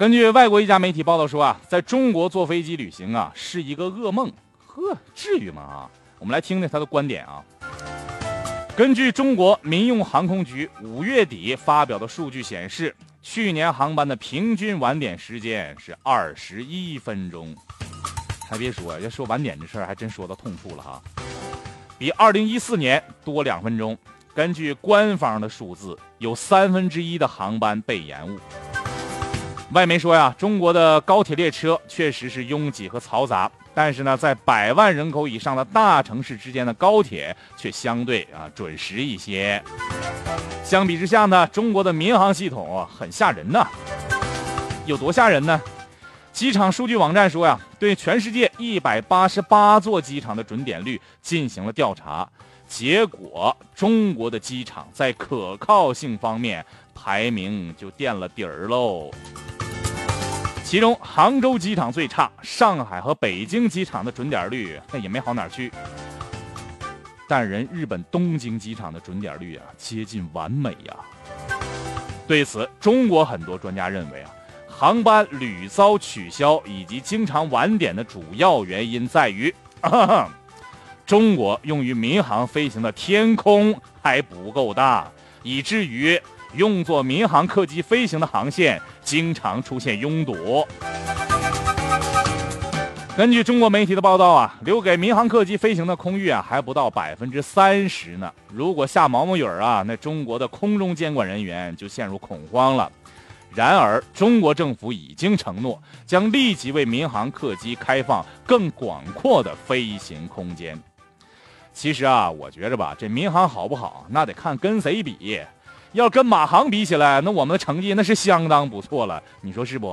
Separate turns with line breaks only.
根据外国一家媒体报道说啊，在中国坐飞机旅行啊是一个噩梦。呵，至于吗？啊，我们来听听他的观点啊。根据中国民用航空局五月底发表的数据显示，去年航班的平均晚点时间是二十一分钟。还别说，要说晚点这事儿，还真说到痛处了哈，比二零一四年多两分钟。根据官方的数字，有三分之一的航班被延误。外媒说呀，中国的高铁列车确实是拥挤和嘈杂，但是呢，在百万人口以上的大城市之间的高铁却相对啊准时一些。相比之下呢，中国的民航系统很吓人呐。有多吓人呢？机场数据网站说呀，对全世界一百八十八座机场的准点率进行了调查，结果中国的机场在可靠性方面排名就垫了底儿喽。其中，杭州机场最差，上海和北京机场的准点率那也没好哪去。但人日本东京机场的准点率啊，接近完美呀。对此，中国很多专家认为啊，航班屡遭取消以及经常晚点的主要原因在于，中国用于民航飞行的天空还不够大，以至于。用作民航客机飞行的航线经常出现拥堵。根据中国媒体的报道啊，留给民航客机飞行的空域啊还不到百分之三十呢。如果下毛毛雨儿啊，那中国的空中监管人员就陷入恐慌了。然而，中国政府已经承诺将立即为民航客机开放更广阔的飞行空间。其实啊，我觉着吧，这民航好不好，那得看跟谁比。要跟马航比起来，那我们的成绩那是相当不错了，你说是不？